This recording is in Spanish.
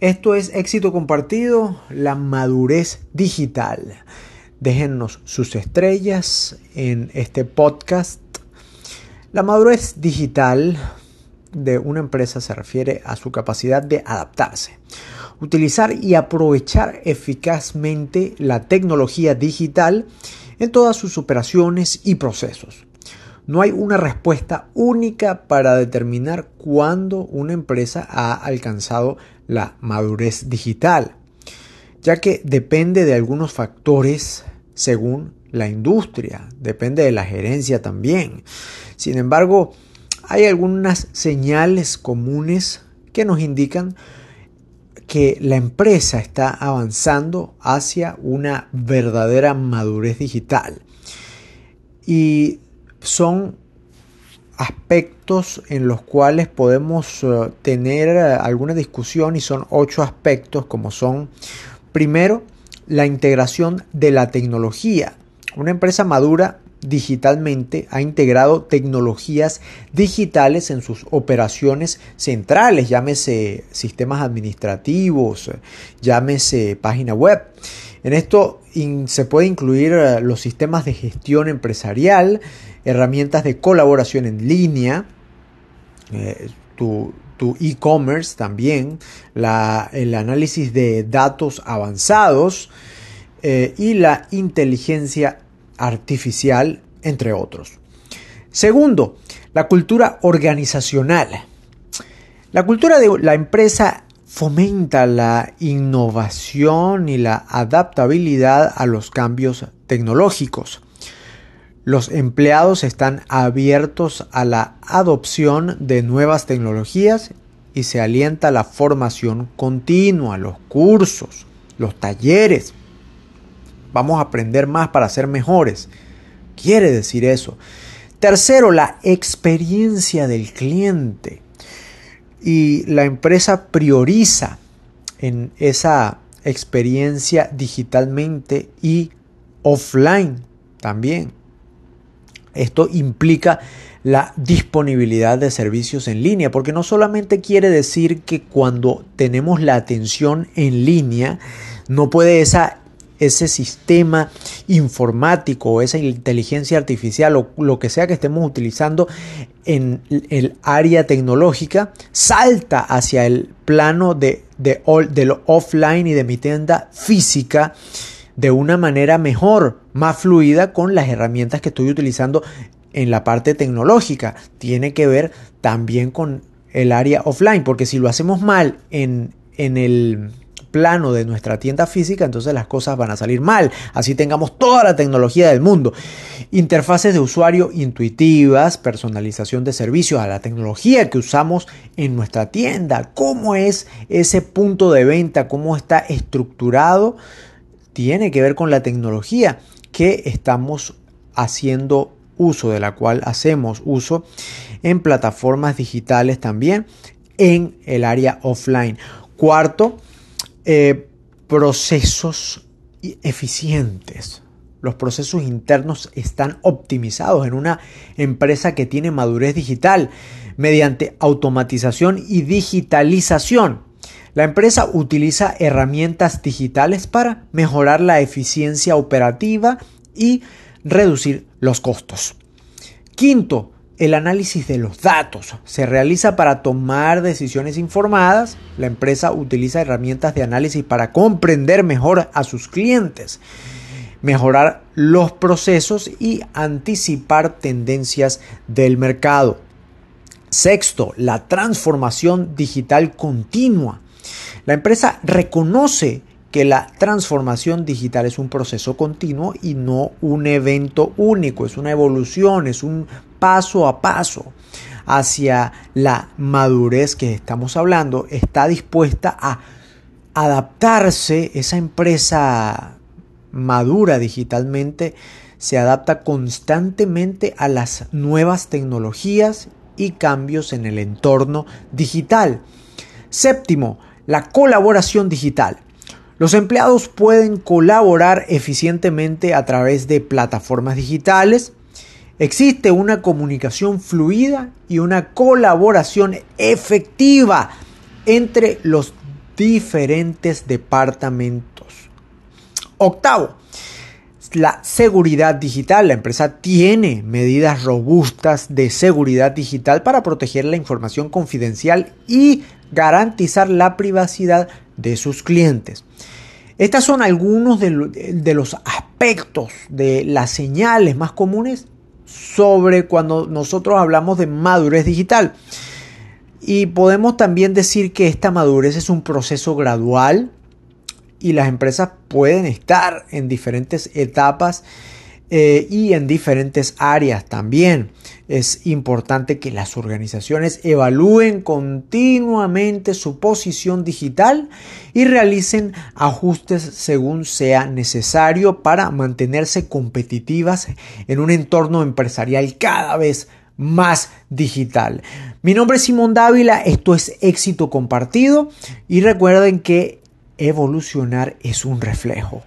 Esto es éxito compartido, la madurez digital. Déjennos sus estrellas en este podcast. La madurez digital de una empresa se refiere a su capacidad de adaptarse, utilizar y aprovechar eficazmente la tecnología digital en todas sus operaciones y procesos. No hay una respuesta única para determinar cuándo una empresa ha alcanzado la madurez digital, ya que depende de algunos factores según la industria, depende de la gerencia también. Sin embargo, hay algunas señales comunes que nos indican que la empresa está avanzando hacia una verdadera madurez digital. Y son aspectos en los cuales podemos eh, tener eh, alguna discusión y son ocho aspectos como son primero la integración de la tecnología. Una empresa madura digitalmente ha integrado tecnologías digitales en sus operaciones centrales, llámese sistemas administrativos, llámese página web. En esto se puede incluir eh, los sistemas de gestión empresarial, herramientas de colaboración en línea, eh, tu e-commerce también, el análisis de datos avanzados eh, y la inteligencia artificial, entre otros. Segundo, la cultura organizacional. La cultura de la empresa fomenta la innovación y la adaptabilidad a los cambios tecnológicos. Los empleados están abiertos a la adopción de nuevas tecnologías y se alienta la formación continua, los cursos, los talleres. Vamos a aprender más para ser mejores. Quiere decir eso. Tercero, la experiencia del cliente. Y la empresa prioriza en esa experiencia digitalmente y offline también. Esto implica la disponibilidad de servicios en línea, porque no solamente quiere decir que cuando tenemos la atención en línea, no puede esa, ese sistema informático o esa inteligencia artificial o lo que sea que estemos utilizando en el área tecnológica, salta hacia el plano de, de, de lo offline y de mi tienda física de una manera mejor, más fluida con las herramientas que estoy utilizando en la parte tecnológica. Tiene que ver también con el área offline, porque si lo hacemos mal en, en el plano de nuestra tienda física, entonces las cosas van a salir mal. Así tengamos toda la tecnología del mundo. Interfaces de usuario intuitivas, personalización de servicios a la tecnología que usamos en nuestra tienda. ¿Cómo es ese punto de venta? ¿Cómo está estructurado? Tiene que ver con la tecnología que estamos haciendo uso, de la cual hacemos uso en plataformas digitales también en el área offline. Cuarto, eh, procesos eficientes. Los procesos internos están optimizados en una empresa que tiene madurez digital mediante automatización y digitalización. La empresa utiliza herramientas digitales para mejorar la eficiencia operativa y reducir los costos. Quinto, el análisis de los datos se realiza para tomar decisiones informadas. La empresa utiliza herramientas de análisis para comprender mejor a sus clientes, mejorar los procesos y anticipar tendencias del mercado. Sexto, la transformación digital continua. La empresa reconoce que la transformación digital es un proceso continuo y no un evento único, es una evolución, es un paso a paso hacia la madurez que estamos hablando, está dispuesta a adaptarse, esa empresa madura digitalmente se adapta constantemente a las nuevas tecnologías y cambios en el entorno digital. Séptimo, la colaboración digital. Los empleados pueden colaborar eficientemente a través de plataformas digitales. Existe una comunicación fluida y una colaboración efectiva entre los diferentes departamentos. Octavo, la seguridad digital. La empresa tiene medidas robustas de seguridad digital para proteger la información confidencial y garantizar la privacidad de sus clientes. Estos son algunos de, los aspectos de las señales más comunes sobre cuando nosotros hablamos de madurez digital. Y podemos también decir que esta madurez es un proceso gradual y las empresas pueden estar en diferentes etapas eh, y en diferentes áreas también. Es importante que las organizaciones evalúen continuamente su posición digital y realicen ajustes según sea necesario para mantenerse competitivas en un entorno empresarial cada vez más digital. Mi nombre es Simón Dávila, esto es éxito compartido y recuerden que evolucionar es un reflejo.